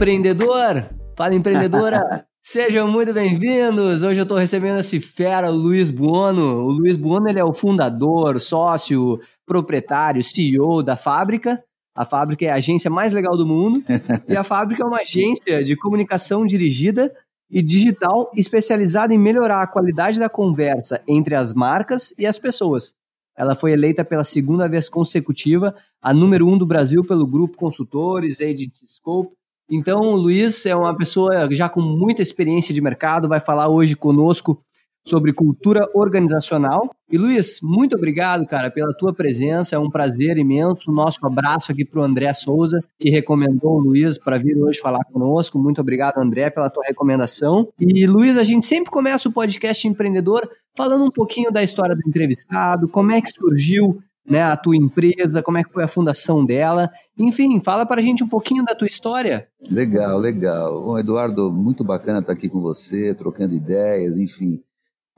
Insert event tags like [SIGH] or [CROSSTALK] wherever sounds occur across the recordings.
empreendedor! Fala, empreendedora! [LAUGHS] Sejam muito bem-vindos! Hoje eu estou recebendo esse fera, o Luiz Buono. O Luiz Buono ele é o fundador, sócio, proprietário, CEO da Fábrica. A Fábrica é a agência mais legal do mundo. e a Fábrica é uma agência de comunicação dirigida e digital especializada em melhorar a qualidade da conversa entre as marcas e as pessoas. Ela foi eleita pela segunda vez consecutiva a número um do Brasil pelo grupo Consultores, Agency Scope então, o Luiz é uma pessoa já com muita experiência de mercado, vai falar hoje conosco sobre cultura organizacional. E Luiz, muito obrigado, cara, pela tua presença. É um prazer imenso. Nosso abraço aqui para o André Souza, que recomendou o Luiz para vir hoje falar conosco. Muito obrigado, André, pela tua recomendação. E Luiz, a gente sempre começa o podcast empreendedor falando um pouquinho da história do entrevistado, como é que surgiu né, a tua empresa, como é que foi a fundação dela. Enfim, fala para a gente um pouquinho da tua história. Legal, legal. Bom, Eduardo, muito bacana estar aqui com você, trocando ideias, enfim,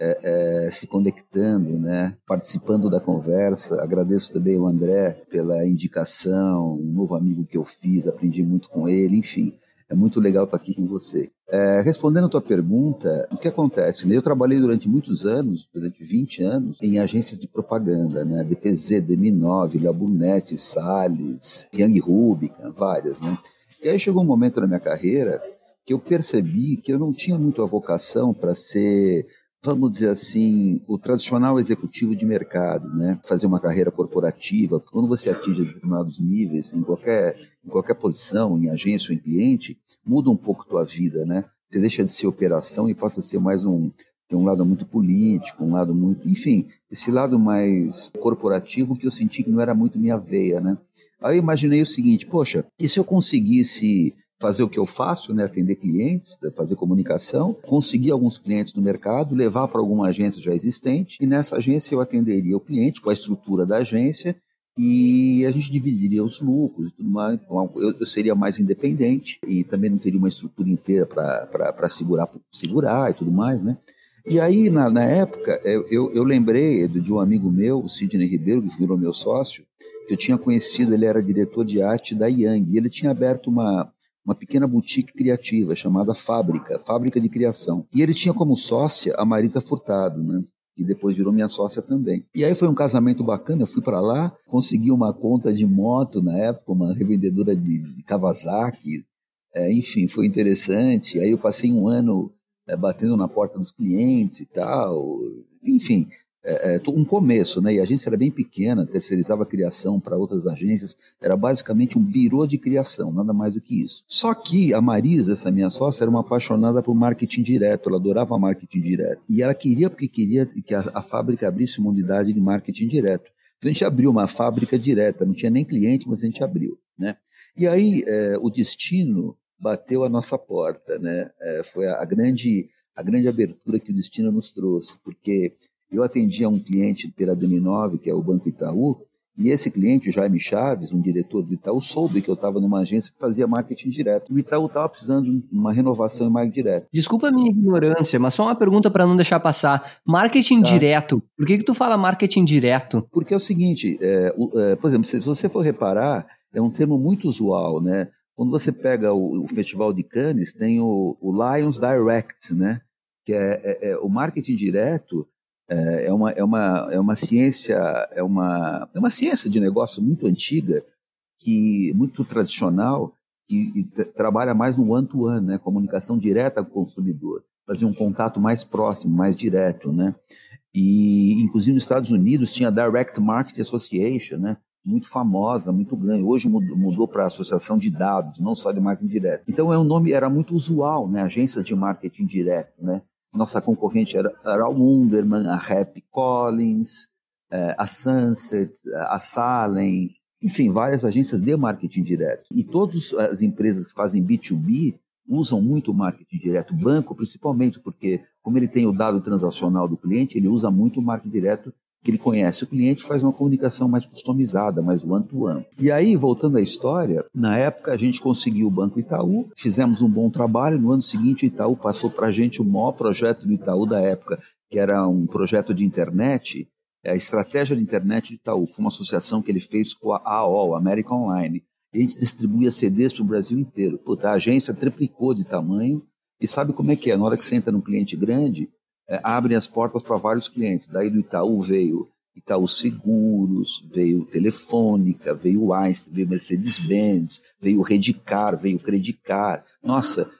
é, é, se conectando, né, participando da conversa. Agradeço também ao André pela indicação, um novo amigo que eu fiz, aprendi muito com ele, enfim. É muito legal estar aqui com você. É, respondendo a tua pergunta, o que acontece? Eu trabalhei durante muitos anos, durante 20 anos, em agências de propaganda, né? DPZ, DM9, Labunet, Salles, Young Rubicon, várias, né? E aí chegou um momento na minha carreira que eu percebi que eu não tinha muito a vocação para ser vamos dizer assim, o tradicional executivo de mercado, né? Fazer uma carreira corporativa. Quando você atinge determinados níveis, em qualquer, em qualquer posição, em agência ou em cliente, muda um pouco tua vida, né? Você deixa de ser operação e passa a ser mais um tem um lado muito político, um lado muito, enfim, esse lado mais corporativo que eu senti que não era muito minha veia, né? Aí eu imaginei o seguinte, poxa, e se eu conseguisse fazer o que eu faço, né, atender clientes, né, fazer comunicação, conseguir alguns clientes no mercado, levar para alguma agência já existente, e nessa agência eu atenderia o cliente com a estrutura da agência e a gente dividiria os lucros e tudo mais. Então, eu, eu seria mais independente e também não teria uma estrutura inteira para segurar, segurar e tudo mais, né? E aí, na, na época, eu, eu, lembrei de um amigo meu, o Sidney Ribeiro, que virou meu sócio, que eu tinha conhecido, ele era diretor de arte da Yang, e ele tinha aberto uma, uma pequena boutique criativa chamada Fábrica, Fábrica de Criação. E ele tinha como sócia a Marisa Furtado, né? Que depois virou minha sócia também. E aí foi um casamento bacana, eu fui para lá, consegui uma conta de moto na época, uma revendedora de, de Kawasaki, é, enfim, foi interessante. Aí eu passei um ano é, batendo na porta dos clientes e tal, enfim, é, é, um começo, né? E a agência era bem pequena, terceirizava a criação para outras agências, era basicamente um birô de criação, nada mais do que isso. Só que a Marisa, essa minha sócia, era uma apaixonada por marketing direto, ela adorava marketing direto. E ela queria, porque queria que a, a fábrica abrisse uma unidade de marketing direto. Então a gente abriu uma fábrica direta, não tinha nem cliente, mas a gente abriu, né? E aí é, o destino bateu a nossa porta, né? É, foi a, a grande a grande abertura que o destino nos trouxe, porque eu atendia um cliente pela DM9, que é o Banco Itaú, e esse cliente, o Jaime Chaves, um diretor do Itaú, soube que eu estava numa agência que fazia marketing direto. O Itaú estava precisando de uma renovação em marketing direto. Desculpa a minha ignorância, mas só uma pergunta para não deixar passar. Marketing tá. direto, por que, que tu fala marketing direto? Porque é o seguinte, é, é, por exemplo, se, se, você for reparar, é um termo muito usual, né? Quando você pega o, o Festival de Cannes, tem o, o Lions Direct, né? Que é, é, é o marketing direto é, é uma, é uma, é uma ciência, é uma, é uma ciência de negócio muito antiga, que muito tradicional, que trabalha mais no one-to-one, -one, né? comunicação direta com o consumidor, fazer um contato mais próximo, mais direto, né? E inclusive nos Estados Unidos tinha a Direct Market Association, né? Muito famosa, muito grande. Hoje mudou para a Associação de Dados, não só de marketing direto. Então é um nome era muito usual, né? Agência de marketing direto, né? Nossa concorrente era, a Wunderman, a Happy Collins, é, a Sunset, a Salem, enfim, várias agências de marketing direto. E todas as empresas que fazem B2B usam muito marketing direto, banco principalmente, porque como ele tem o dado transacional do cliente, ele usa muito o marketing direto que ele conhece o cliente, faz uma comunicação mais customizada, mais one-to-one. -one. E aí, voltando à história, na época a gente conseguiu o Banco Itaú, fizemos um bom trabalho, no ano seguinte o Itaú passou para a gente o maior projeto do Itaú da época, que era um projeto de internet, é a estratégia de internet de Itaú, foi uma associação que ele fez com a AOL, American Online. e a gente distribuía CDs para o Brasil inteiro. Puta, a agência triplicou de tamanho e sabe como é que é? Na hora que você entra num cliente grande, é, abrem as portas para vários clientes. Daí do Itaú veio Itaú Seguros, veio Telefônica, veio Einstein, veio Mercedes-Benz, veio Redicar, veio Credicar. Nossa,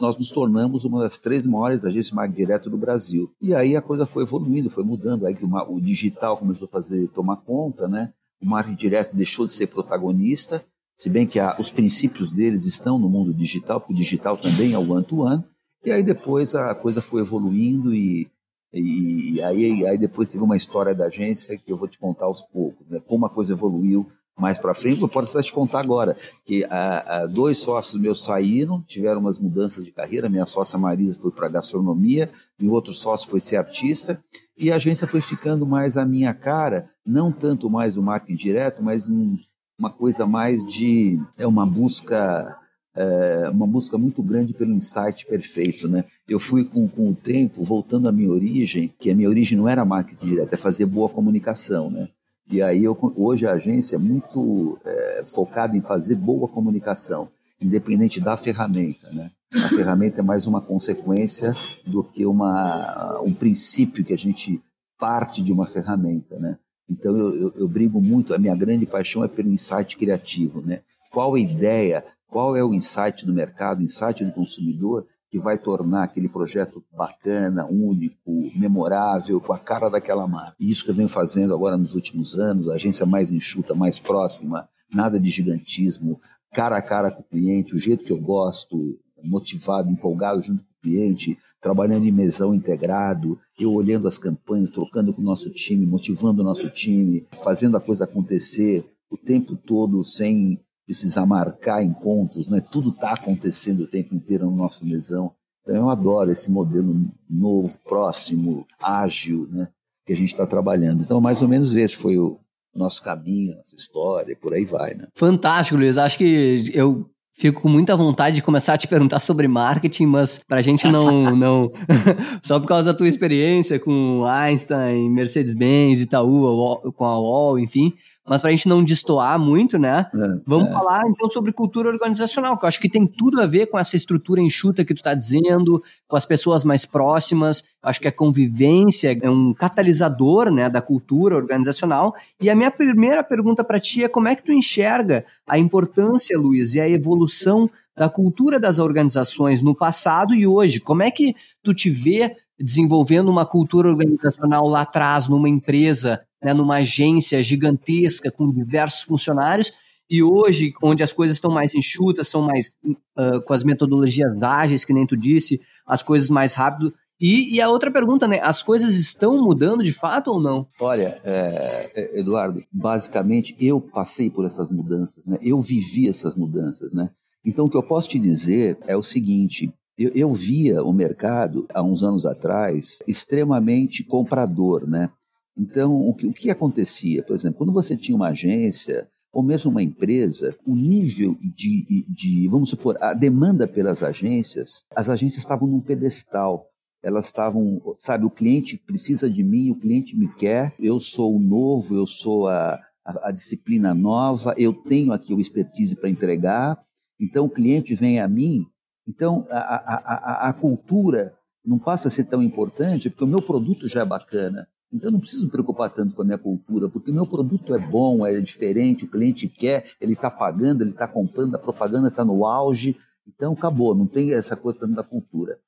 nós nos tornamos uma das três maiores agências de marketing direto do Brasil. E aí a coisa foi evoluindo, foi mudando. Aí que o digital começou a fazer tomar conta, né? O marketing direto deixou de ser protagonista, se bem que a, os princípios deles estão no mundo digital, porque o digital também é o one-to-one. -one, e aí depois a coisa foi evoluindo e e, e aí, aí depois teve uma história da agência que eu vou te contar aos poucos, né? como a coisa evoluiu mais para frente. Eu posso até te contar agora que a, a, dois sócios meus saíram, tiveram umas mudanças de carreira. Minha sócia Marisa foi para gastronomia, e o outro sócio foi ser artista. E a agência foi ficando mais a minha cara, não tanto mais o marketing direto, mas em uma coisa mais de é uma busca é, uma busca muito grande pelo insight perfeito, né? Eu fui com, com o tempo voltando à minha origem, que a minha origem não era marketing direto, é fazer boa comunicação, né? E aí eu, hoje a agência é muito é, focada em fazer boa comunicação, independente da ferramenta, né? A ferramenta é mais uma consequência do que uma, um princípio que a gente parte de uma ferramenta, né? Então eu, eu, eu brigo muito, a minha grande paixão é pelo insight criativo, né? Qual a ideia qual é o insight do mercado, insight do consumidor que vai tornar aquele projeto bacana, único, memorável, com a cara daquela marca. E isso que eu venho fazendo agora nos últimos anos, a agência mais enxuta, mais próxima, nada de gigantismo, cara a cara com o cliente, o jeito que eu gosto, motivado, empolgado junto com o cliente, trabalhando em mesão integrado, eu olhando as campanhas, trocando com o nosso time, motivando o nosso time, fazendo a coisa acontecer o tempo todo sem precisar marcar encontros, né? tudo está acontecendo o tempo inteiro no nosso mesão. Então eu adoro esse modelo novo, próximo, ágil, né? que a gente está trabalhando. Então, mais ou menos esse foi o nosso caminho, nossa história, por aí vai. Né? Fantástico, Luiz. Acho que eu Fico com muita vontade de começar a te perguntar sobre marketing, mas para a gente não. [LAUGHS] não [LAUGHS] só por causa da tua experiência com Einstein, Mercedes-Benz, Itaú, com a UOL, enfim mas para a gente não destoar muito, né? É, vamos é. falar então sobre cultura organizacional, que eu acho que tem tudo a ver com essa estrutura enxuta que tu está dizendo, com as pessoas mais próximas. Acho que a convivência é um catalisador, né, da cultura organizacional. E a minha primeira pergunta para ti é como é que tu enxerga a importância, Luiz, e a evolução da cultura das organizações no passado e hoje? Como é que tu te vê desenvolvendo uma cultura organizacional lá atrás, numa empresa, né, numa agência gigantesca com diversos funcionários, e hoje, onde as coisas estão mais enxutas, são mais uh, com as metodologias ágeis, que nem tu disse, as coisas mais rápido. E, e, a outra pergunta, né? As coisas estão mudando de fato ou não? Olha, é, é Eduardo, basicamente eu passei por essas mudanças, né? Eu vivi essas mudanças, né? Então o que eu posso te dizer é o seguinte: eu, eu via o mercado há uns anos atrás extremamente comprador, né? Então, o que, o que acontecia? Por exemplo, quando você tinha uma agência ou mesmo uma empresa, o nível de, de, vamos supor, a demanda pelas agências, as agências estavam num pedestal. Elas estavam, sabe, o cliente precisa de mim, o cliente me quer, eu sou o novo, eu sou a, a, a disciplina nova, eu tenho aqui o expertise para entregar, então o cliente vem a mim. Então, a, a, a, a cultura não passa a ser tão importante, porque o meu produto já é bacana. Então eu não preciso me preocupar tanto com a minha cultura, porque o meu produto é bom, é diferente, o cliente quer, ele está pagando, ele está comprando, a propaganda está no auge. Então acabou, não tem essa coisa tanto da cultura.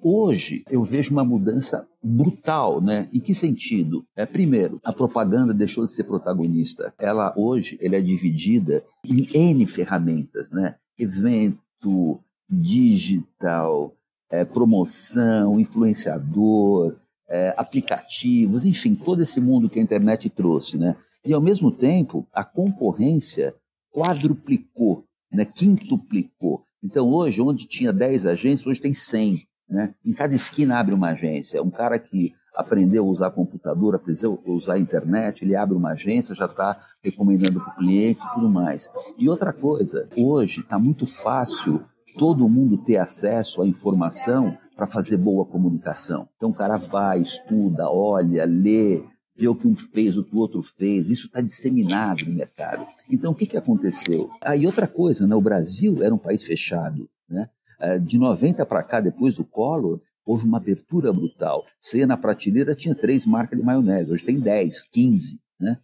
Hoje eu vejo uma mudança brutal, né? Em que sentido? É primeiro, a propaganda deixou de ser protagonista. Ela hoje ela é dividida em N ferramentas, né? Evento, digital, é, promoção, influenciador, é, aplicativos, enfim, todo esse mundo que a internet trouxe, né? E ao mesmo tempo, a concorrência quadruplicou, né? quintuplicou. Então hoje, onde tinha 10 agências, hoje tem 100. Né? Em cada esquina abre uma agência. Um cara que aprendeu a usar computador, aprendeu a usar a internet, ele abre uma agência, já está recomendando para o cliente e tudo mais. E outra coisa, hoje está muito fácil todo mundo ter acesso à informação para fazer boa comunicação. Então o cara vai, estuda, olha, lê, ver o que um fez, o que o outro fez. Isso está disseminado no mercado. Então, o que, que aconteceu? Aí, ah, outra coisa, né? o Brasil era um país fechado. Né? Ah, de 90 para cá, depois do Collor, houve uma abertura brutal. Você na prateleira, tinha três marcas de maionese, hoje tem 10, 15. Né?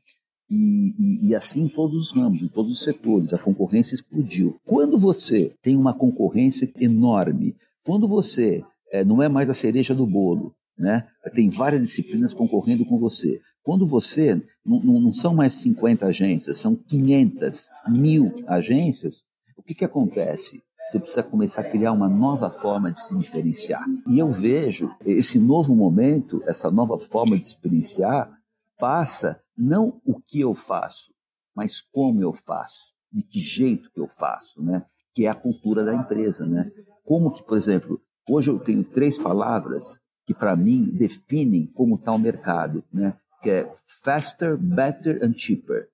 E, e, e, assim em todos os ramos, em todos os setores, a concorrência explodiu. Quando você tem uma concorrência enorme, quando você é, não é mais a cereja do bolo, né? tem várias disciplinas concorrendo com você. Quando você, não, não são mais 50 agências, são 500, mil agências, o que, que acontece? Você precisa começar a criar uma nova forma de se diferenciar. E eu vejo esse novo momento, essa nova forma de se diferenciar, passa não o que eu faço, mas como eu faço, de que jeito que eu faço, né? Que é a cultura da empresa, né? Como que, por exemplo, hoje eu tenho três palavras que para mim definem como está o mercado, né? Que é faster, better and cheaper.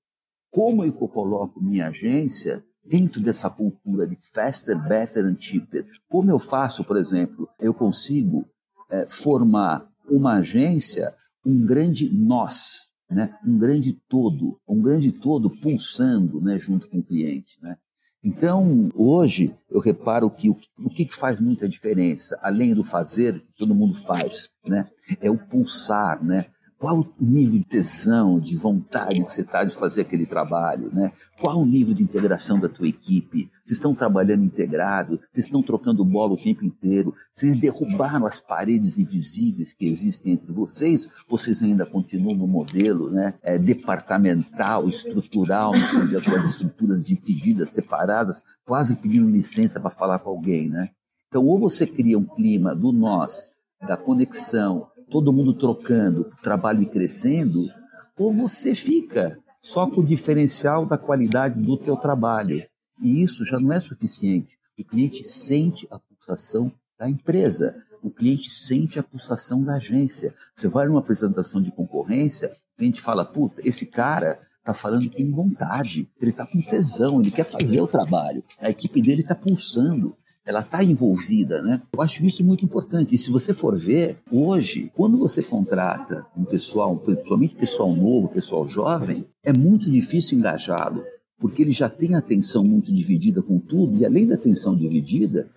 Como eu coloco minha agência dentro dessa cultura de faster, better and cheaper? Como eu faço, por exemplo, eu consigo é, formar uma agência, um grande nós, né? um grande todo, um grande todo pulsando né? junto com o cliente. Né? Então, hoje, eu reparo que o, o que faz muita diferença, além do fazer, todo mundo faz, né? é o pulsar, né? Qual o nível de tesão, de vontade que você está de fazer aquele trabalho, né? Qual o nível de integração da tua equipe? Vocês estão trabalhando integrado? Vocês estão trocando bola o tempo inteiro? Vocês derrubaram as paredes invisíveis que existem entre vocês? Vocês ainda continuam no modelo, né? É, departamental, estrutural, com as estruturas divididas, separadas, quase pedindo licença para falar com alguém, né? Então, ou você cria um clima do nós, da conexão, todo mundo trocando, trabalho e crescendo, ou você fica só com o diferencial da qualidade do teu trabalho. E isso já não é suficiente. O cliente sente a pulsação da empresa, o cliente sente a pulsação da agência. Você vai numa apresentação de concorrência, o cliente fala, puta, esse cara está falando com vontade, ele está com tesão, ele quer fazer o trabalho, a equipe dele está pulsando ela está envolvida, né? Eu acho isso muito importante. E se você for ver, hoje, quando você contrata um pessoal, principalmente pessoal novo, pessoal jovem, é muito difícil engajá-lo, porque ele já tem a atenção muito dividida com tudo, e além da atenção dividida,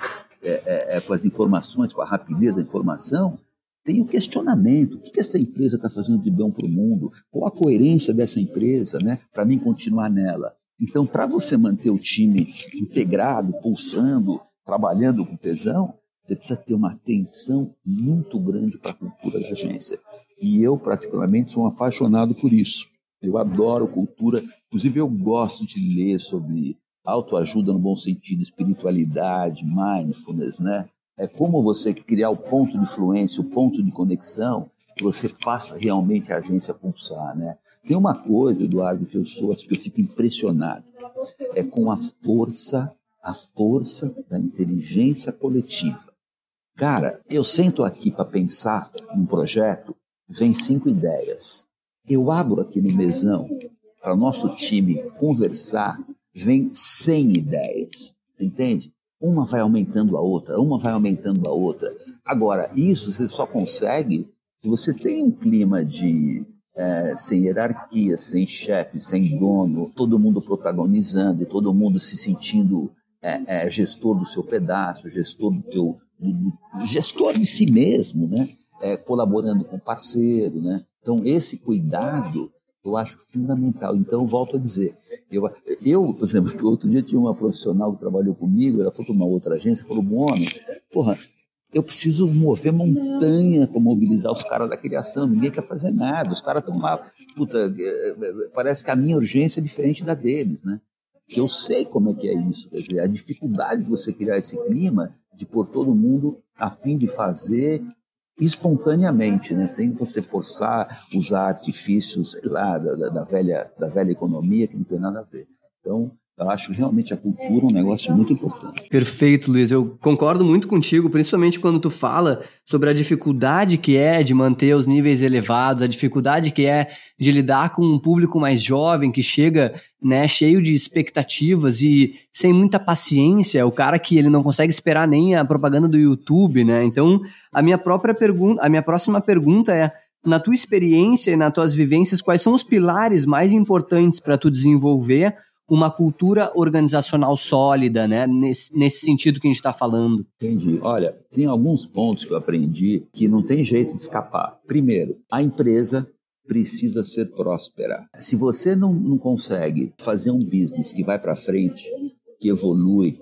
é, é, é, com as informações, com a rapidez da informação, tem o questionamento: o que, que essa empresa está fazendo de bom para o mundo? Qual a coerência dessa empresa, né? Para mim continuar nela. Então, para você manter o time integrado, pulsando, trabalhando com tesão, você precisa ter uma atenção muito grande para a cultura da agência. E eu, particularmente, sou um apaixonado por isso. Eu adoro cultura, inclusive eu gosto de ler sobre autoajuda no bom sentido, espiritualidade, mindfulness, né? É como você criar o ponto de influência, o ponto de conexão, que você faça realmente a agência pulsar, né? Tem uma coisa, Eduardo, que eu sou, que eu fico impressionado, é com a força a força da inteligência coletiva. Cara, eu sento aqui para pensar num projeto, vem cinco ideias. Eu abro aqui no mesão para nosso time conversar, vem cem ideias. Você entende? Uma vai aumentando a outra, uma vai aumentando a outra. Agora, isso você só consegue se você tem um clima de é, sem hierarquia, sem chefe, sem dono, todo mundo protagonizando, todo mundo se sentindo é, é, gestor do seu pedaço, gestor do teu, do, do, gestor de si mesmo, né? É, colaborando com parceiro, né? Então esse cuidado eu acho fundamental. Então volto a dizer, eu, eu por exemplo, [LAUGHS] outro dia tinha uma profissional que trabalhou comigo, ela foi para uma outra agência, falou, homem, porra, eu preciso mover montanha para mobilizar os caras da criação. Ninguém quer fazer nada. Os caras estão lá. Puta, é, é, parece que a minha urgência é diferente da deles, né? Que eu sei como é que é isso, quer dizer, a dificuldade de você criar esse clima de pôr todo mundo a fim de fazer espontaneamente, né? sem você forçar, usar artifícios, sei lá, da, da, velha, da velha economia que não tem nada a ver. Então, eu acho realmente a cultura um negócio muito importante. Perfeito, Luiz. Eu concordo muito contigo, principalmente quando tu fala sobre a dificuldade que é de manter os níveis elevados, a dificuldade que é de lidar com um público mais jovem que chega, né, cheio de expectativas e sem muita paciência, é o cara que ele não consegue esperar nem a propaganda do YouTube, né? Então, a minha própria pergunta, a minha próxima pergunta é na tua experiência e nas tuas vivências, quais são os pilares mais importantes para tu desenvolver uma cultura organizacional sólida, né? Nesse, nesse sentido que a gente está falando. Entendi. Olha, tem alguns pontos que eu aprendi que não tem jeito de escapar. Primeiro, a empresa precisa ser próspera. Se você não, não consegue fazer um business que vai para frente, que evolui,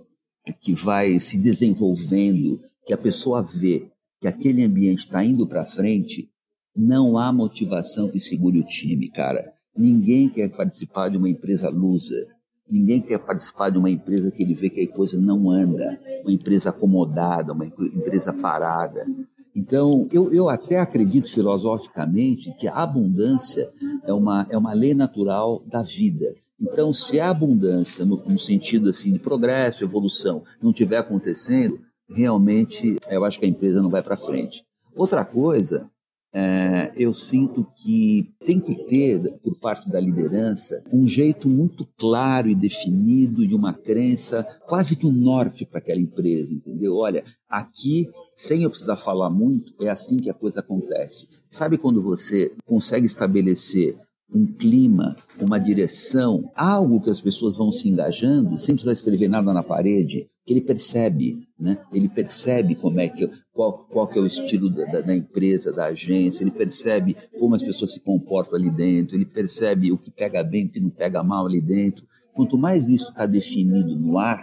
que vai se desenvolvendo, que a pessoa vê que aquele ambiente está indo para frente, não há motivação que segure o time, cara. Ninguém quer participar de uma empresa loser. Ninguém quer participar de uma empresa que ele vê que a coisa não anda, uma empresa acomodada, uma empresa parada. Então, eu, eu até acredito filosoficamente que a abundância é uma, é uma lei natural da vida. Então, se a abundância, no, no sentido assim de progresso, evolução, não estiver acontecendo, realmente eu acho que a empresa não vai para frente. Outra coisa é, eu sinto que tem que ter, por parte da liderança, um jeito muito claro e definido e uma crença, quase que um norte para aquela empresa, entendeu? Olha, aqui, sem eu precisar falar muito, é assim que a coisa acontece. Sabe quando você consegue estabelecer um clima, uma direção, algo que as pessoas vão se engajando, sem precisar escrever nada na parede, que ele percebe, né? Ele percebe como é que qual, qual que é o estilo da, da, empresa, da agência, ele percebe como as pessoas se comportam ali dentro, ele percebe o que pega bem, o que não pega mal ali dentro. Quanto mais isso está definido no ar,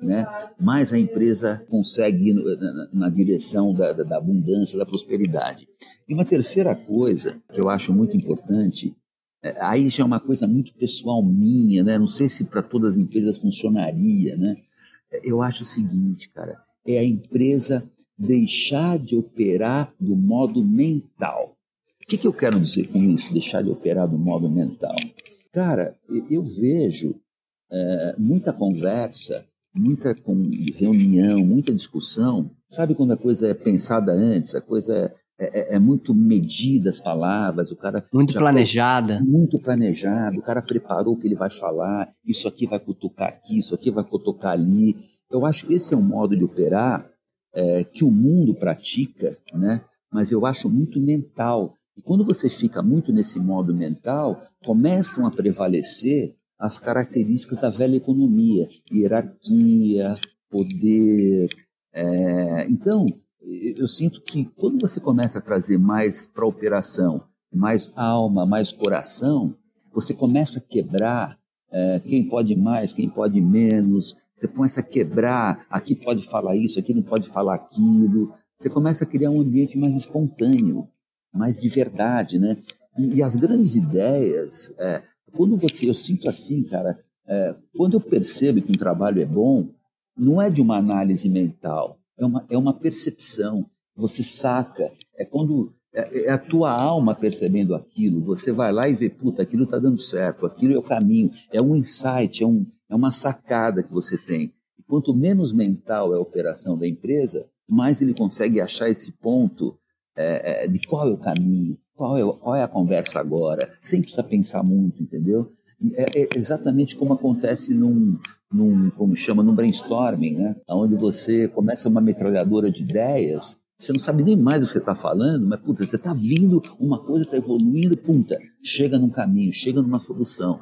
né, mais a empresa consegue ir na, na direção da, da, da abundância, da prosperidade. E uma terceira coisa que eu acho muito importante é, aí já é uma coisa muito pessoal minha, né? Não sei se para todas as empresas funcionaria, né? Eu acho o seguinte, cara, é a empresa deixar de operar do modo mental. O que, que eu quero dizer com isso, deixar de operar do modo mental? Cara, eu vejo é, muita conversa, muita reunião, muita discussão. Sabe quando a coisa é pensada antes, a coisa é é, é, muito medida as palavras, o cara. Muito planejada. muito planejado, o cara preparou o que ele vai falar, isso aqui vai cutucar aqui, isso aqui vai cutucar ali. Eu acho que esse é um modo de operar é, que o mundo pratica, né? mas eu acho muito mental. E quando você fica muito nesse modo mental, começam a prevalecer as características da velha economia: hierarquia, poder. É... Então, eu sinto que quando você começa a trazer mais para a operação, mais alma, mais coração, você começa a quebrar é, quem pode mais, quem pode menos, você começa a quebrar, aqui pode falar isso, aqui não pode falar aquilo, você começa a criar um ambiente mais espontâneo, mais de verdade, né? E, e as grandes ideias, é, quando você, eu sinto assim, cara, é, quando eu percebo que um trabalho é bom, não é de uma análise mental, é uma, é uma percepção. Você saca. É quando é, é a tua alma percebendo aquilo. Você vai lá e vê, puta, aquilo está dando certo, aquilo é o caminho. É um insight, é, um, é uma sacada que você tem. E quanto menos mental é a operação da empresa, mais ele consegue achar esse ponto é, é, de qual é o caminho, qual é, qual é a conversa agora, sem precisar pensar muito, entendeu? É, é exatamente como acontece num, num, como chama, num brainstorming, né? Onde você começa uma metralhadora de ideias, você não sabe nem mais do que você está falando, mas puta, você está vindo, uma coisa está evoluindo, puta, chega num caminho, chega numa solução.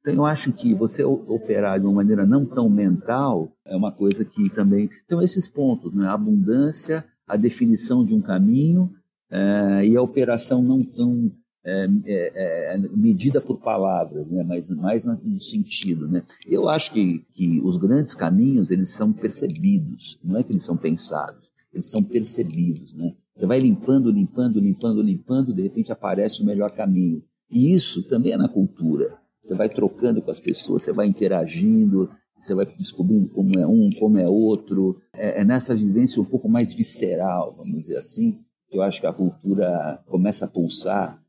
Então eu acho que você operar de uma maneira não tão mental é uma coisa que também. Então esses pontos, né? A abundância, a definição de um caminho é, e a operação não tão é, é, é, medida por palavras, né? mas mais no sentido. Né? Eu acho que, que os grandes caminhos eles são percebidos, não é que eles são pensados, eles são percebidos. Né? Você vai limpando, limpando, limpando, limpando, de repente aparece o melhor caminho. E isso também é na cultura. Você vai trocando com as pessoas, você vai interagindo, você vai descobrindo como é um, como é outro. É, é nessa vivência um pouco mais visceral, vamos dizer assim, que eu acho que a cultura começa a pulsar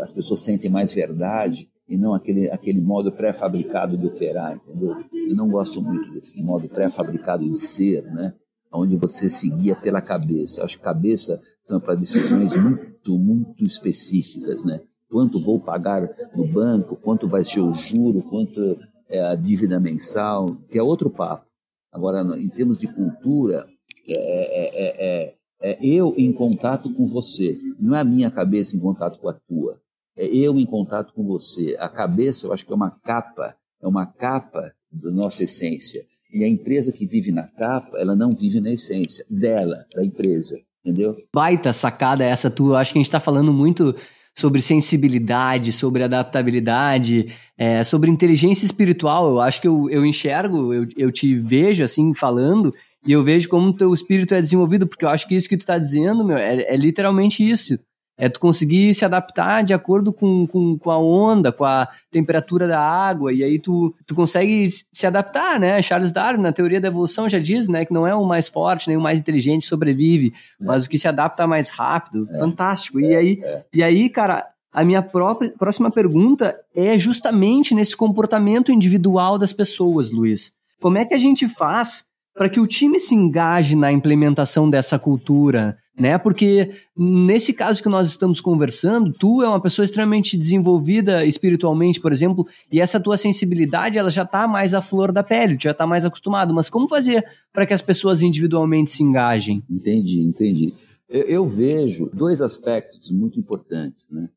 as pessoas sentem mais verdade e não aquele, aquele modo pré-fabricado de operar, entendeu? Eu não gosto muito desse modo pré-fabricado de ser, né? Onde você seguia pela cabeça. Acho que cabeça são para decisões muito, muito específicas, né? Quanto vou pagar no banco, quanto vai ser o juro, quanto é a dívida mensal, que é outro papo. Agora, em termos de cultura, é, é, é, é eu em contato com você. Não é a minha cabeça em contato com a tua. É eu em contato com você. A cabeça, eu acho que é uma capa, é uma capa da nossa essência. E a empresa que vive na capa, ela não vive na essência dela, da empresa. Entendeu? Baita sacada essa tua. Acho que a gente está falando muito sobre sensibilidade, sobre adaptabilidade, é, sobre inteligência espiritual. Eu acho que eu, eu enxergo, eu, eu te vejo assim falando e eu vejo como o teu espírito é desenvolvido, porque eu acho que isso que tu está dizendo, meu, é, é literalmente isso. É tu conseguir se adaptar de acordo com, com, com, a onda, com a temperatura da água, e aí tu, tu consegue se adaptar, né? Charles Darwin, na teoria da evolução, já diz, né, que não é o mais forte, nem o mais inteligente sobrevive, é. mas o que se adapta mais rápido. É. Fantástico. E, é, aí, é. e aí, cara, a minha própria, próxima pergunta é justamente nesse comportamento individual das pessoas, Luiz. Como é que a gente faz para que o time se engaje na implementação dessa cultura, né? Porque nesse caso que nós estamos conversando, tu é uma pessoa extremamente desenvolvida espiritualmente, por exemplo, e essa tua sensibilidade ela já está mais à flor da pele, já está mais acostumado. Mas como fazer para que as pessoas individualmente se engajem? Entendi, entendi. Eu, eu vejo dois aspectos muito importantes, né?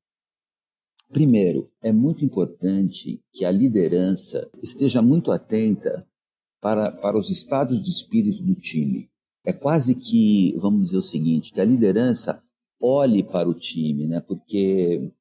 Primeiro, é muito importante que a liderança esteja muito atenta para, para os estados de espírito do time. É quase que, vamos dizer o seguinte, que a liderança olhe para o time, né? Porque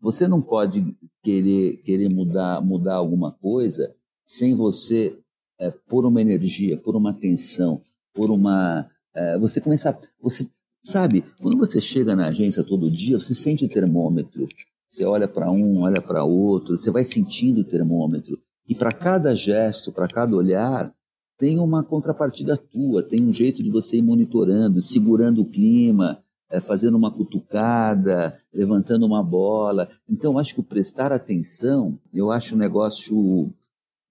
você não pode querer, querer mudar, mudar alguma coisa sem você é, pôr uma energia, pôr uma atenção, pôr uma. É, você começa. Você, sabe, quando você chega na agência todo dia, você sente o termômetro. Você olha para um, olha para outro, você vai sentindo o termômetro. E para cada gesto, para cada olhar, tem uma contrapartida tua, tem um jeito de você ir monitorando, segurando o clima, é, fazendo uma cutucada, levantando uma bola. Então, acho que o prestar atenção, eu acho um negócio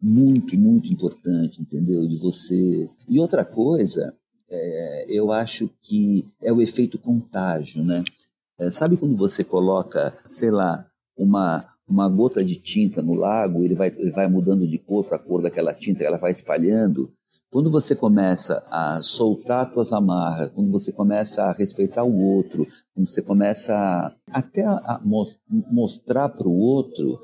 muito, muito importante, entendeu? De você. E outra coisa, é, eu acho que é o efeito contágio, né? É, sabe quando você coloca, sei lá, uma uma gota de tinta no lago, ele vai, ele vai mudando de cor para a cor daquela tinta, ela vai espalhando. Quando você começa a soltar suas amarras, quando você começa a respeitar o outro, quando você começa a, até a mostrar para o outro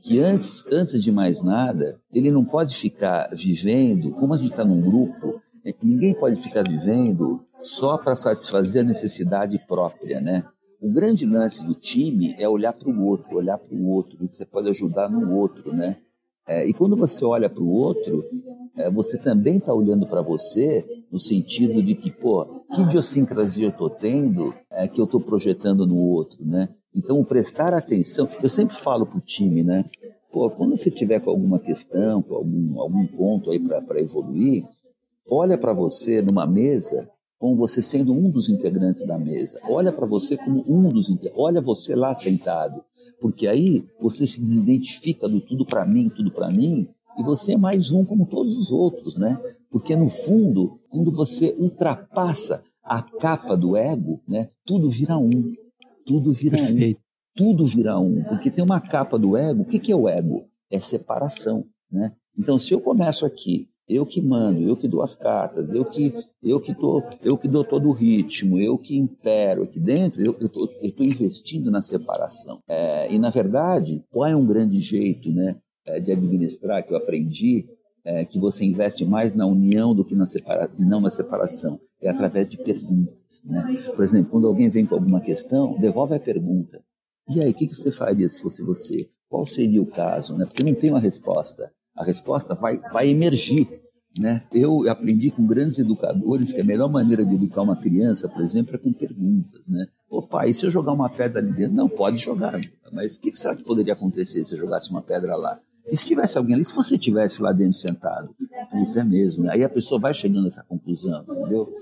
que antes, antes de mais nada, ele não pode ficar vivendo, como a gente está num grupo, ninguém pode ficar vivendo só para satisfazer a necessidade própria, né? O grande lance do time é olhar para o outro, olhar para o outro, você pode ajudar no outro, né? É, e quando você olha para o outro, é, você também está olhando para você no sentido de que, pô, que idiosincrasia eu estou tendo é, que eu estou projetando no outro, né? Então, prestar atenção, eu sempre falo para o time, né? Pô, quando você tiver com alguma questão, com algum, algum ponto aí para evoluir, olha para você numa mesa com você sendo um dos integrantes da mesa. Olha para você como um dos olha você lá sentado, porque aí você se desidentifica do tudo para mim, tudo para mim, e você é mais um como todos os outros, né? Porque no fundo, quando você ultrapassa a capa do ego, né, tudo vira um. Tudo vira Perfeito. um. Tudo vira um, porque tem uma capa do ego. O que, que é o ego? É separação, né? Então, se eu começo aqui eu que mando, eu que dou as cartas, eu que eu que tô, eu que dou todo o ritmo, eu que impero aqui dentro, eu estou investindo na separação. É, e na verdade, qual é um grande jeito, né, é, de administrar que eu aprendi? É, que você investe mais na união do que na separa não na separação. É através de perguntas. Né? Por exemplo, quando alguém vem com alguma questão, devolve a pergunta. E aí, o que, que você faria se fosse você? Qual seria o caso? Né? Porque não tem uma resposta. A resposta vai, vai emergir. Né? Eu aprendi com grandes educadores que a melhor maneira de educar uma criança, por exemplo, é com perguntas. Né? Ô pai, e se eu jogar uma pedra ali dentro? Não, pode jogar. Mas o que, que será que poderia acontecer se eu jogasse uma pedra lá? E se tivesse alguém ali, se você tivesse lá dentro sentado? Puta, é mesmo. Né? Aí a pessoa vai chegando a essa conclusão, entendeu?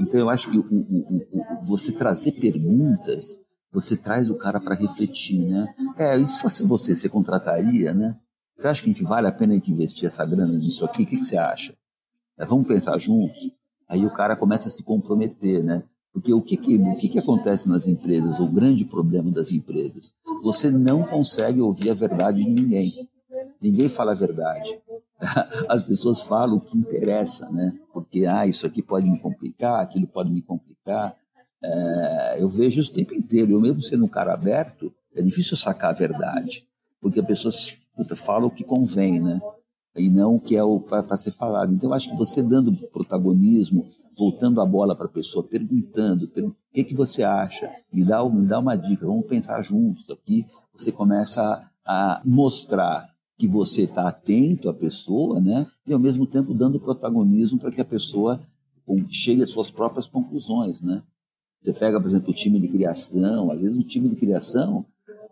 Então eu acho que o, o, o, você trazer perguntas, você traz o cara para refletir, né? É, e se fosse você, você contrataria, né? Você acha que a gente vale a pena a gente investir essa grana nisso aqui? O que, que você acha? É, vamos pensar juntos? Aí o cara começa a se comprometer, né? Porque o que, que, o que, que acontece nas empresas, o grande problema das empresas? Você não consegue ouvir a verdade de ninguém. Ninguém fala a verdade. [LAUGHS] As pessoas falam o que interessa, né? Porque, ah, isso aqui pode me complicar, aquilo pode me complicar. É, eu vejo isso o tempo inteiro. Eu mesmo sendo um cara aberto, é difícil sacar a verdade, porque a pessoa fala o que convém, né? E não o que é para ser falado. Então, acho que você dando protagonismo, voltando a bola para a pessoa, perguntando, o que, que você acha? Me dá, me dá uma dica, vamos pensar juntos aqui. Você começa a, a mostrar que você está atento à pessoa, né? E ao mesmo tempo dando protagonismo para que a pessoa chegue às suas próprias conclusões, né? Você pega, por exemplo, o time de criação, às vezes o time de criação,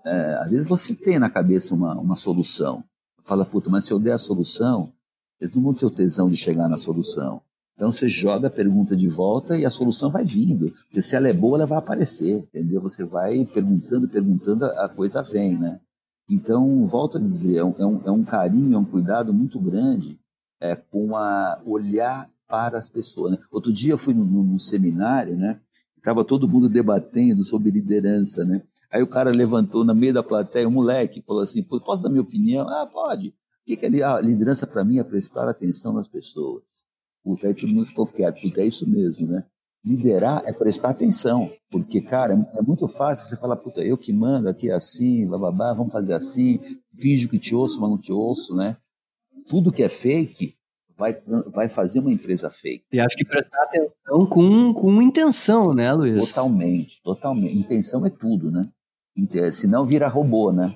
é, às vezes você tem na cabeça uma, uma solução. Fala, puta, mas se eu der a solução, eles não vão ter o tesão de chegar na solução. Então você joga a pergunta de volta e a solução vai vindo. Porque se ela é boa, ela vai aparecer, entendeu? Você vai perguntando, perguntando, a coisa vem, né? Então, volto a dizer, é um, é um, é carinho, é um cuidado muito grande é, com a olhar para as pessoas. Né? Outro dia eu fui num, num seminário, né? Estava todo mundo debatendo sobre liderança, né? Aí o cara levantou na meio da plateia, um moleque, falou assim: posso dar minha opinião? Ah, pode. O que, que é a liderança para mim é prestar atenção nas pessoas. Puta, aí todo mundo ficou quieto. Puta, é isso mesmo, né? Liderar é prestar atenção, porque, cara, é muito fácil você falar, puta, eu que mando aqui é assim, bababá, vamos fazer assim, finjo que te ouço, mas não te ouço, né? Tudo que é fake vai, vai fazer uma empresa fake. E acho que prestar atenção com, com intenção, né, Luiz? Totalmente, totalmente. Intenção é tudo, né? Senão vira robô, né?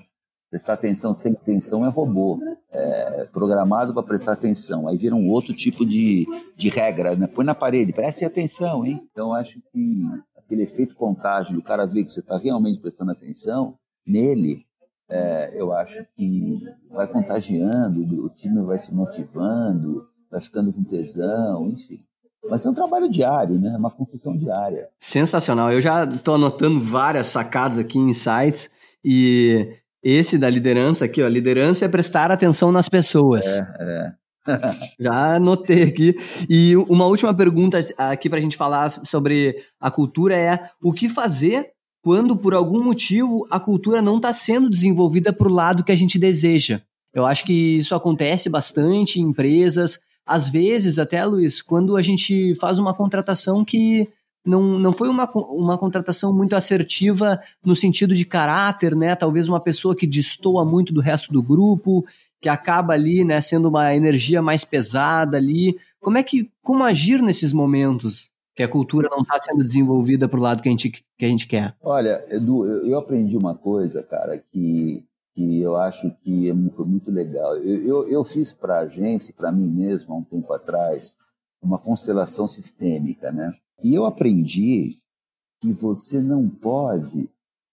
Prestar atenção sem intenção é robô. É programado para prestar atenção. Aí vira um outro tipo de, de regra, né? Põe na parede, preste atenção, hein? Então acho que aquele efeito contágio, o cara vê que você está realmente prestando atenção, nele, é, eu acho que vai contagiando, o time vai se motivando, vai ficando com tesão, enfim. Mas é um trabalho diário, né? É uma construção diária. Sensacional. Eu já estou anotando várias sacadas aqui em sites e esse da liderança aqui, ó, liderança é prestar atenção nas pessoas. É, é. [LAUGHS] Já anotei aqui. E uma última pergunta aqui para a gente falar sobre a cultura é o que fazer quando, por algum motivo, a cultura não está sendo desenvolvida para o lado que a gente deseja. Eu acho que isso acontece bastante em empresas, às vezes, até, Luiz, quando a gente faz uma contratação que não, não foi uma, uma contratação muito assertiva no sentido de caráter, né? Talvez uma pessoa que destoa muito do resto do grupo, que acaba ali, né, sendo uma energia mais pesada ali. Como é que, como agir nesses momentos? que a cultura não está sendo desenvolvida para o lado que a, gente, que a gente quer? Olha, Edu, eu aprendi uma coisa, cara, que que eu acho que é foi muito legal. Eu, eu, eu fiz para a agência, para mim mesmo, há um tempo atrás, uma constelação sistêmica, né? E eu aprendi que você não pode,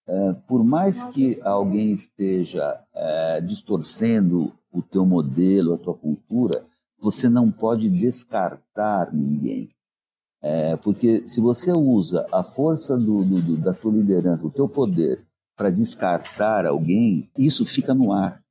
é, por mais que alguém esteja é, distorcendo o teu modelo, a tua cultura, você não pode descartar ninguém. É, porque se você usa a força do, do, da tua liderança, o teu poder, para descartar alguém, isso fica no ar.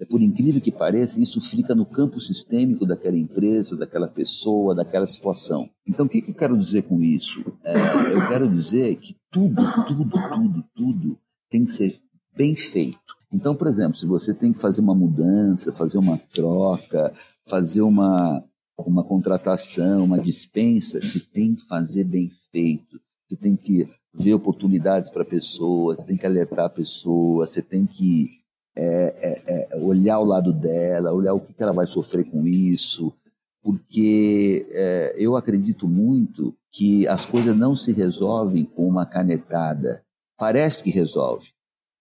É por incrível que pareça, isso fica no campo sistêmico daquela empresa, daquela pessoa, daquela situação. Então, o que, que eu quero dizer com isso? É, eu quero dizer que tudo, tudo, tudo, tudo tem que ser bem feito. Então, por exemplo, se você tem que fazer uma mudança, fazer uma troca, fazer uma, uma contratação, uma dispensa, você tem que fazer bem feito. Você tem que ver oportunidades para pessoas, você tem que alertar a pessoa, você tem que é, é, é, olhar o lado dela, olhar o que, que ela vai sofrer com isso, porque é, eu acredito muito que as coisas não se resolvem com uma canetada. Parece que resolve,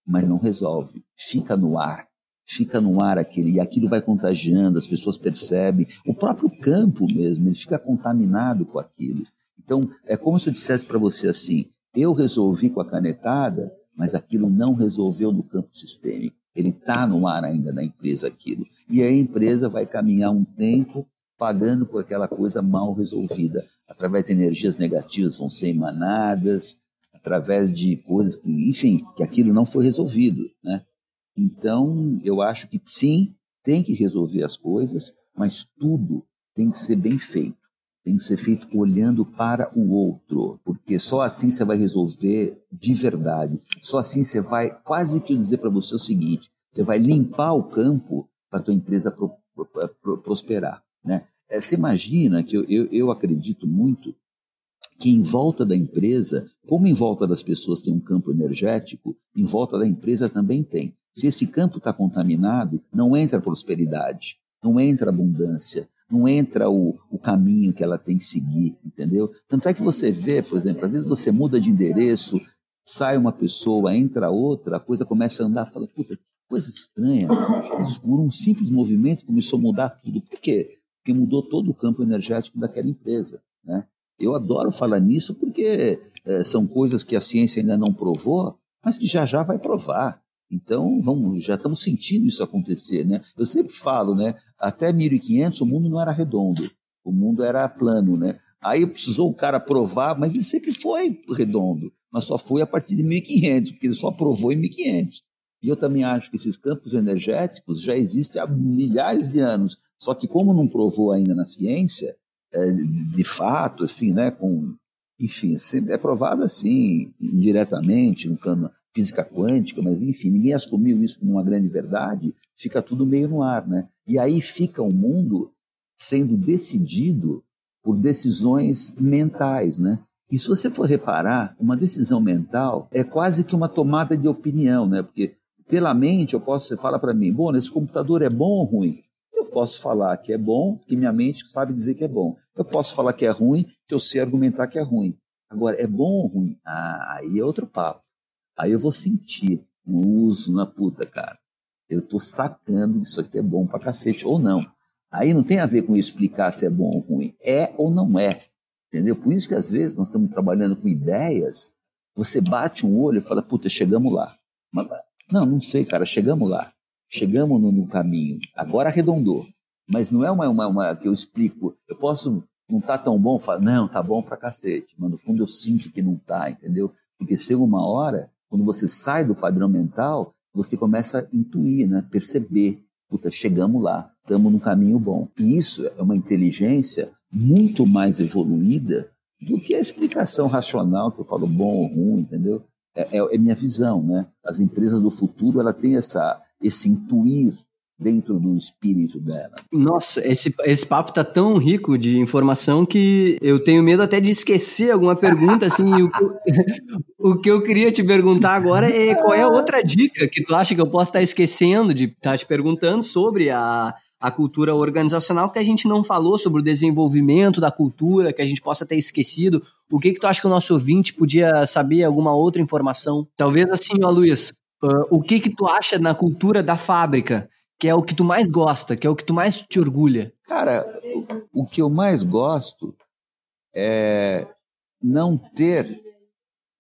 mas não resolve. Fica no ar, fica no ar aquele, e aquilo vai contagiando, as pessoas percebem. O próprio campo mesmo, ele fica contaminado com aquilo. Então, é como se eu dissesse para você assim: eu resolvi com a canetada, mas aquilo não resolveu no campo sistêmico. Ele está no ar ainda da empresa aquilo. E a empresa vai caminhar um tempo pagando por aquela coisa mal resolvida. Através de energias negativas vão ser emanadas, através de coisas que, enfim, que aquilo não foi resolvido. Né? Então, eu acho que sim, tem que resolver as coisas, mas tudo tem que ser bem feito tem que ser feito olhando para o outro, porque só assim você vai resolver de verdade. Só assim você vai quase que dizer para você o seguinte: você vai limpar o campo para a tua empresa pro, pro, pro, prosperar, né? É, você imagina que eu, eu, eu acredito muito que em volta da empresa, como em volta das pessoas tem um campo energético, em volta da empresa também tem. Se esse campo está contaminado, não entra prosperidade, não entra abundância, não entra o, o, caminho que ela tem que seguir, entendeu? Tanto é que você vê, por exemplo, às vezes você muda de endereço, sai uma pessoa, entra outra, a coisa começa a andar, fala, puta, que coisa estranha. Por um simples movimento começou a mudar tudo. Por quê? Porque mudou todo o campo energético daquela empresa, né? Eu adoro falar nisso porque é, são coisas que a ciência ainda não provou, mas que já já vai provar. Então, vamos, já estamos sentindo isso acontecer, né? Eu sempre falo, né? Até 1500 o mundo não era redondo, o mundo era plano, né? Aí precisou o cara provar, mas ele sempre foi redondo, mas só foi a partir de 1500, porque ele só provou em 1500. E eu também acho que esses campos energéticos já existem há milhares de anos, só que como não provou ainda na ciência, é, de fato, assim, né, com, enfim, é provado assim, indiretamente, no cano física quântica, mas enfim, ninguém assumiu isso como uma grande verdade, fica tudo meio no ar, né? E aí fica o mundo sendo decidido por decisões mentais, né? E se você for reparar, uma decisão mental é quase que uma tomada de opinião, né? Porque pela mente eu posso, você fala para mim, bom, esse computador é bom ou ruim? Eu posso falar que é bom, que minha mente sabe dizer que é bom. Eu posso falar que é ruim, que eu sei argumentar que é ruim. Agora, é bom ou ruim? Ah, aí é outro papo. Aí eu vou sentir o uso na puta, cara. Eu tô sacando que isso aqui é bom pra cacete, ou não. Aí não tem a ver com explicar se é bom ou ruim. É ou não é. Entendeu? Por isso que às vezes nós estamos trabalhando com ideias, você bate um olho e fala, puta, chegamos lá. Mas, não, não sei, cara, chegamos lá. Chegamos no, no caminho. Agora arredondou. Mas não é uma, uma, uma, que eu explico. Eu posso não tá tão bom, falo, não, tá bom pra cacete. Mas no fundo eu sinto que não tá, entendeu? Porque chega uma hora quando você sai do padrão mental, você começa a intuir, né? perceber. Puta, chegamos lá, estamos no caminho bom. E isso é uma inteligência muito mais evoluída do que a explicação racional que eu falo bom ou ruim, entendeu? É, é, é minha visão, né? As empresas do futuro, ela tem essa, esse intuir dentro do espírito dela. Nossa, esse, esse papo tá tão rico de informação que eu tenho medo até de esquecer alguma pergunta, assim, o, que eu, [LAUGHS] o que eu queria te perguntar agora é qual é a outra dica que tu acha que eu posso estar esquecendo de estar te perguntando sobre a, a cultura organizacional que a gente não falou sobre o desenvolvimento da cultura, que a gente possa ter esquecido. O que que tu acha que o nosso ouvinte podia saber, alguma outra informação? Talvez assim, ó, Luiz, uh, o que que tu acha na cultura da fábrica? Que é o que tu mais gosta, que é o que tu mais te orgulha? Cara, o, o que eu mais gosto é não ter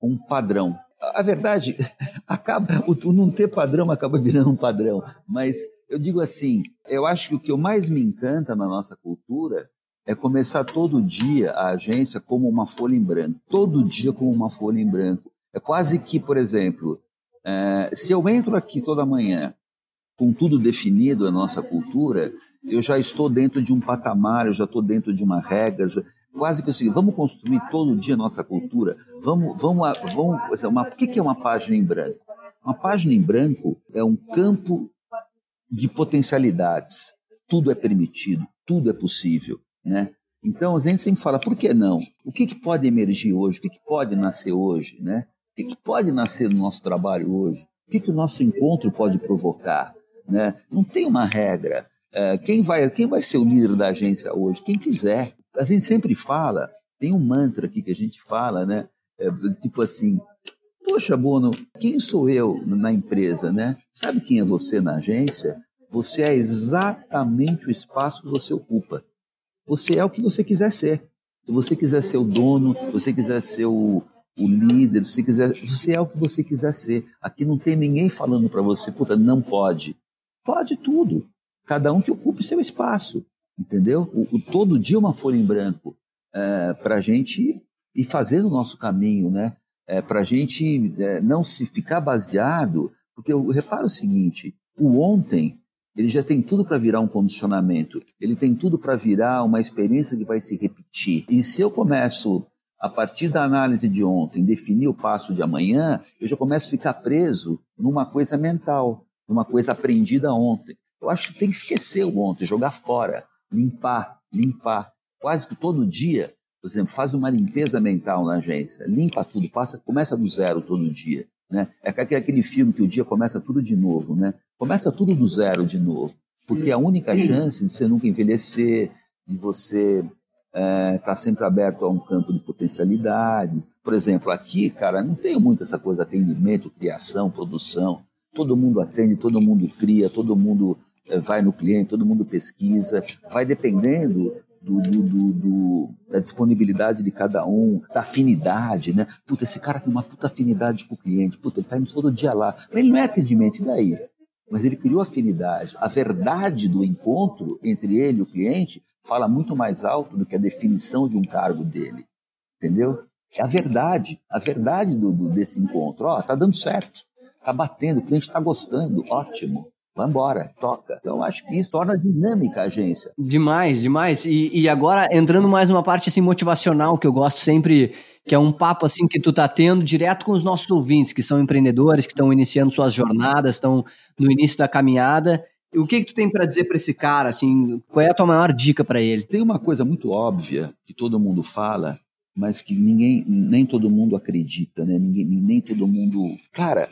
um padrão. A verdade, [LAUGHS] acaba, o, não ter padrão acaba virando um padrão. Mas eu digo assim, eu acho que o que mais me encanta na nossa cultura é começar todo dia a agência como uma folha em branco. Todo dia como uma folha em branco. É quase que, por exemplo, é, se eu entro aqui toda manhã com tudo definido a nossa cultura, eu já estou dentro de um patamar, eu já estou dentro de uma regra, já, quase que assim, vamos construir todo dia a nossa cultura, vamos, vamos, vamos uma, o que é uma página em branco? Uma página em branco é um campo de potencialidades, tudo é permitido, tudo é possível, né? Então a gente sempre fala, por que não? O que, que pode emergir hoje? O que, que pode nascer hoje, né? O que, que pode nascer no nosso trabalho hoje? O que, que o nosso encontro pode provocar? Né? Não tem uma regra. É, quem, vai, quem vai ser o líder da agência hoje? Quem quiser. A gente sempre fala, tem um mantra aqui que a gente fala, né? É, tipo assim, poxa, Bono, quem sou eu na empresa, né? Sabe quem é você na agência? Você é exatamente o espaço que você ocupa. Você é o que você quiser ser. Se você quiser ser o dono, se você quiser ser o, o líder, se quiser, você é o que você quiser ser. Aqui não tem ninguém falando para você, puta, não pode. Pode tudo. Cada um que ocupe seu espaço, entendeu? O, o todo dia uma folha em branco é, para a gente ir fazendo o nosso caminho, né? É, para a gente é, não se ficar baseado, porque eu reparo o seguinte: o ontem ele já tem tudo para virar um condicionamento, ele tem tudo para virar uma experiência que vai se repetir. E se eu começo a partir da análise de ontem, definir o passo de amanhã, eu já começo a ficar preso numa coisa mental uma coisa aprendida ontem. Eu acho que tem que esquecer o ontem, jogar fora, limpar, limpar. Quase que todo dia Por exemplo, faz uma limpeza mental na agência, limpa tudo, passa, começa do zero todo dia. Né? É aquele filme que o dia começa tudo de novo, né? Começa tudo do zero de novo. Porque a única chance de você nunca envelhecer, de você estar é, tá sempre aberto a um campo de potencialidades. Por exemplo, aqui, cara, não tem muito essa coisa de atendimento, criação, produção. Todo mundo atende, todo mundo cria, todo mundo é, vai no cliente, todo mundo pesquisa. Vai dependendo do, do, do, do, da disponibilidade de cada um, da afinidade, né? Puta, esse cara tem uma puta afinidade com o cliente, puta, ele tá indo todo dia lá. Mas ele não é atendimento, e daí? Mas ele criou afinidade. A verdade do encontro entre ele e o cliente fala muito mais alto do que a definição de um cargo dele. Entendeu? É a verdade, a verdade do desse encontro. Ó, tá dando certo, tá batendo, o cliente está gostando, ótimo. Vamos embora, toca. Então, acho que isso torna dinâmica a agência. Demais, demais. E, e, agora, entrando mais numa parte assim, motivacional, que eu gosto sempre, que é um papo assim que tu tá tendo direto com os nossos ouvintes, que são empreendedores, que estão iniciando suas jornadas, estão no início da caminhada. O que, que tu tem para dizer para esse cara? Assim, qual é a tua maior dica para ele? Tem uma coisa muito óbvia que todo mundo fala, mas que ninguém, nem todo mundo acredita, né? Ninguém, nem todo mundo. Cara,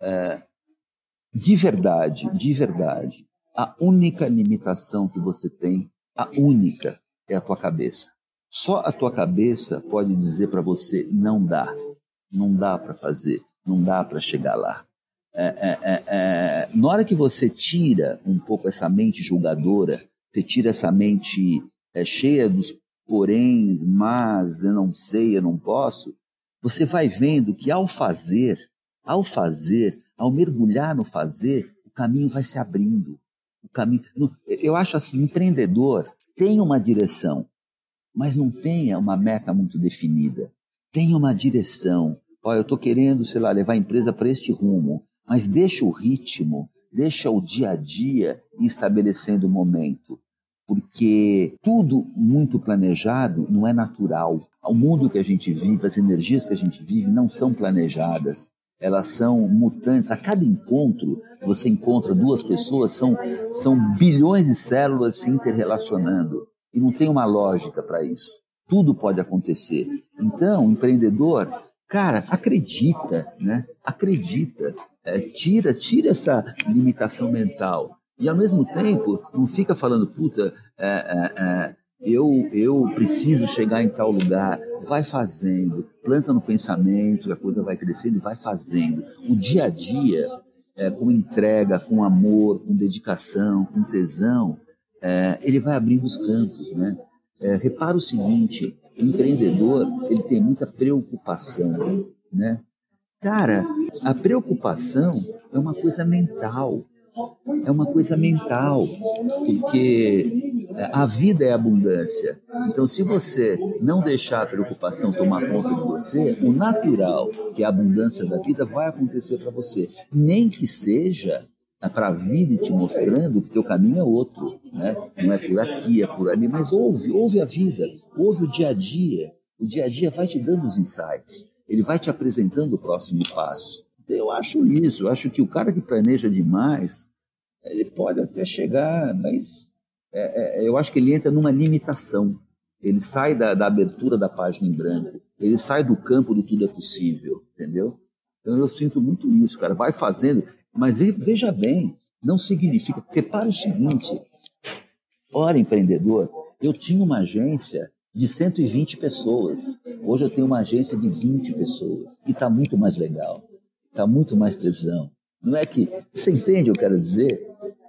é, de verdade, de verdade, a única limitação que você tem, a única, é a tua cabeça. Só a tua cabeça pode dizer para você não dá, não dá para fazer, não dá para chegar lá. É, é, é, é, na hora que você tira um pouco essa mente julgadora, você tira essa mente é, cheia dos poréns, mas eu não sei, eu não posso, você vai vendo que ao fazer, ao fazer, ao mergulhar no fazer, o caminho vai se abrindo. O caminho, eu acho assim, empreendedor tem uma direção, mas não tenha uma meta muito definida. Tem uma direção. Olha, eu estou querendo, sei lá, levar a empresa para este rumo mas deixa o ritmo, deixa o dia a dia estabelecendo o momento. Porque tudo muito planejado não é natural. O mundo que a gente vive, as energias que a gente vive não são planejadas. Elas são mutantes. A cada encontro, você encontra duas pessoas, são, são bilhões de células se interrelacionando. E não tem uma lógica para isso. Tudo pode acontecer. Então, empreendedor, cara, acredita, né? Acredita é, tira, tira essa limitação mental. E ao mesmo tempo, não fica falando, puta, é, é, é, eu, eu preciso chegar em tal lugar. Vai fazendo, planta no pensamento, a coisa vai crescendo vai fazendo. O dia a dia, é, com entrega, com amor, com dedicação, com tesão, é, ele vai abrindo os campos, né? repara o seguinte, o empreendedor, ele tem muita preocupação, né? Cara, a preocupação é uma coisa mental. É uma coisa mental, porque a vida é abundância. Então, se você não deixar a preocupação tomar conta de você, o natural, que é a abundância da vida, vai acontecer para você. Nem que seja para a vida te mostrando que o caminho é outro, né? Não é por aqui, é por ali, mas ouve, ouve a vida, ouve o dia a dia. O dia a dia vai te dando os insights ele vai te apresentando o próximo passo. Eu acho eu acho que o cara que planeja demais, ele pode até chegar, mas é, é, eu acho que ele entra numa limitação. Ele sai da, da, abertura da página em branco, ele sai do campo do tudo é possível, entendeu? Então eu sinto muito isso, cara. Vai fazendo, mas veja bem, não significa. Repara o seguinte: ora, empreendedor, eu tinha uma agência de 120 pessoas. Hoje eu tenho uma agência de 20 pessoas. E está muito mais legal. Está muito mais tesão. Não é que. Você entende o que eu quero dizer?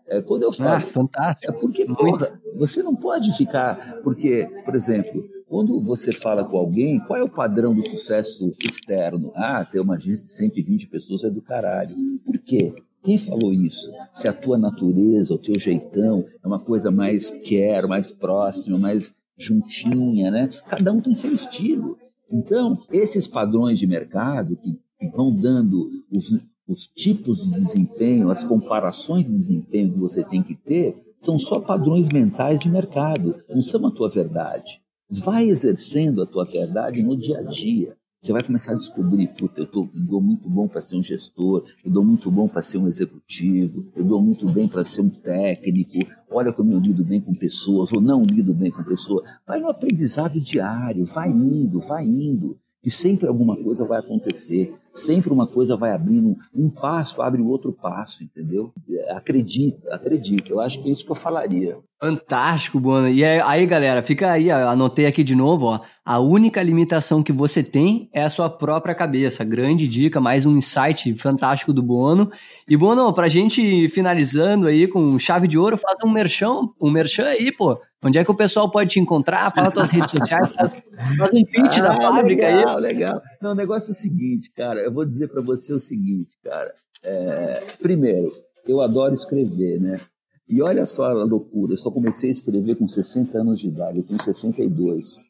É, quando eu falo. Ah, fantástico. É porque, porra, você não pode ficar. Porque, por exemplo, quando você fala com alguém, qual é o padrão do sucesso externo? Ah, ter uma agência de 120 pessoas é do caralho. Por quê? Quem falou isso? Se a tua natureza, o teu jeitão é uma coisa mais quero, mais próxima, mais juntinha, né? Cada um tem seu estilo. Então, esses padrões de mercado que vão dando os, os tipos de desempenho, as comparações de desempenho que você tem que ter, são só padrões mentais de mercado, não são a tua verdade. Vai exercendo a tua verdade no dia a dia. Você vai começar a descobrir, puta, eu, tô, eu dou muito bom para ser um gestor, eu dou muito bom para ser um executivo, eu dou muito bem para ser um técnico, olha como eu lido bem com pessoas, ou não lido bem com pessoas. Vai no aprendizado diário, vai indo, vai indo que sempre alguma coisa vai acontecer, sempre uma coisa vai abrindo, um passo abre o outro passo, entendeu? Acredita, acredita. Eu acho que é isso que eu falaria. Fantástico, Bono. E aí, galera, fica aí, anotei aqui de novo, ó. A única limitação que você tem é a sua própria cabeça. Grande dica, mais um insight fantástico do Bono. E, Bono, pra gente finalizando aí com chave de ouro, faz um merchan, um merchan aí, pô. Onde é que o pessoal pode te encontrar? Fala tuas redes sociais, faz um pitch [LAUGHS] ah, da fábrica legal, aí. Legal, Não, o negócio é o seguinte, cara. Eu vou dizer para você o seguinte, cara. É, primeiro, eu adoro escrever, né? E olha só a loucura, eu só comecei a escrever com 60 anos de idade, eu tenho 62.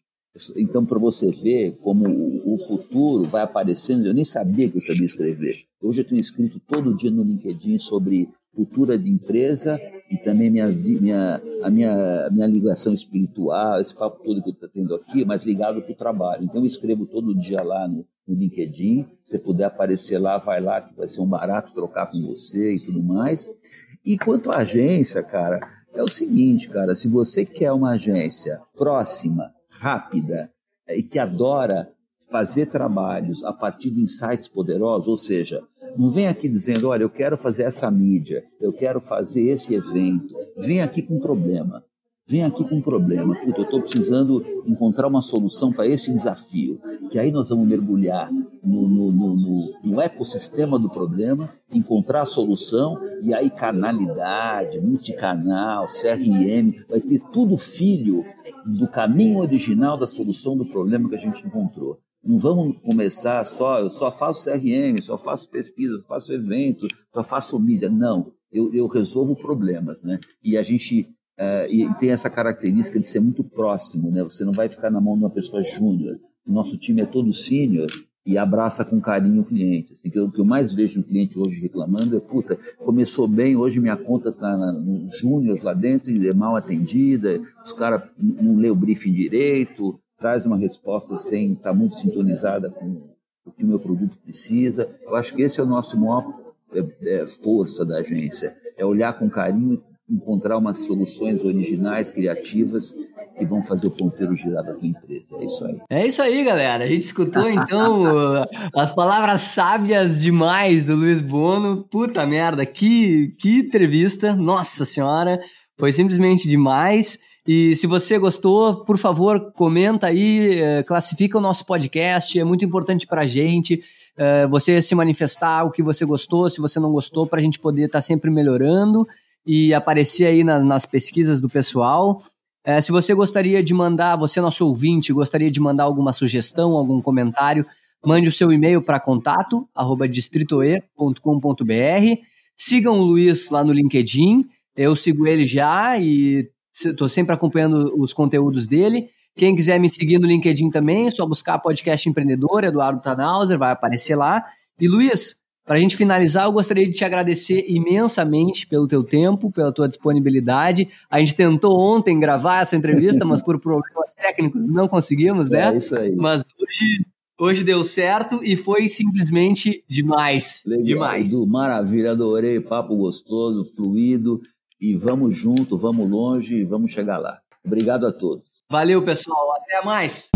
Então, para você ver como o futuro vai aparecendo, eu nem sabia que eu sabia escrever. Hoje eu tenho escrito todo dia no LinkedIn sobre cultura de empresa e também minhas, minha, a minha, minha ligação espiritual, esse papo todo que eu estou tendo aqui, mas ligado para o trabalho. Então eu escrevo todo dia lá no, no LinkedIn, se puder aparecer lá, vai lá, que vai ser um barato trocar com você e tudo mais. E quanto à agência, cara, é o seguinte, cara, se você quer uma agência próxima, rápida é, e que adora fazer trabalhos a partir de insights poderosos, ou seja, não vem aqui dizendo, olha, eu quero fazer essa mídia, eu quero fazer esse evento. Vem aqui com um problema. Vem aqui com um problema. Puta, eu estou precisando encontrar uma solução para este desafio. Que aí nós vamos mergulhar no, no, no, no, ecossistema do problema, encontrar a solução e aí canalidade, multicanal, CRM, vai ter tudo filho do caminho original da solução do problema que a gente encontrou. Não vamos começar só, eu só faço CRM, só faço pesquisa, só faço evento, só faço mídia. Não, eu, eu resolvo problemas, né? E a gente uh, e tem essa característica de ser muito próximo, né? Você não vai ficar na mão de uma pessoa júnior. Nosso time é todo sênior e abraça com carinho o cliente. Assim, que o que eu mais vejo no cliente hoje reclamando é, puta, começou bem, hoje minha conta está nos júniors lá dentro e é mal atendida, os caras não lê o briefing direito, traz uma resposta sem estar tá muito sintonizada com o que o meu produto precisa. Eu acho que esse é o nosso maior é, é, força da agência, é olhar com carinho encontrar umas soluções originais, criativas, que vão fazer o ponteiro girar da tua empresa. É isso aí. É isso aí, galera. A gente escutou, então, [LAUGHS] as palavras sábias demais do Luiz Bono. Puta merda, que, que entrevista. Nossa Senhora, foi simplesmente demais. E se você gostou, por favor, comenta aí, eh, classifica o nosso podcast, é muito importante para a gente. Eh, você se manifestar o que você gostou, se você não gostou, para a gente poder estar tá sempre melhorando e aparecer aí na, nas pesquisas do pessoal. É, se você gostaria de mandar, você nosso ouvinte, gostaria de mandar alguma sugestão, algum comentário, mande o seu e-mail para contato, arroba distritoe.com.br. Sigam o Luiz lá no LinkedIn, eu sigo ele já e estou sempre acompanhando os conteúdos dele. Quem quiser me seguir no LinkedIn também, é só buscar podcast empreendedor, Eduardo Tanauser, vai aparecer lá. E Luiz, para a gente finalizar, eu gostaria de te agradecer imensamente pelo teu tempo, pela tua disponibilidade. A gente tentou ontem gravar essa entrevista, [LAUGHS] mas por problemas técnicos não conseguimos, né? É isso aí. Mas hoje, hoje deu certo e foi simplesmente demais. Legal, demais. Edu, maravilha, adorei, papo gostoso, fluido. E vamos junto, vamos longe e vamos chegar lá. Obrigado a todos. Valeu, pessoal. Até mais.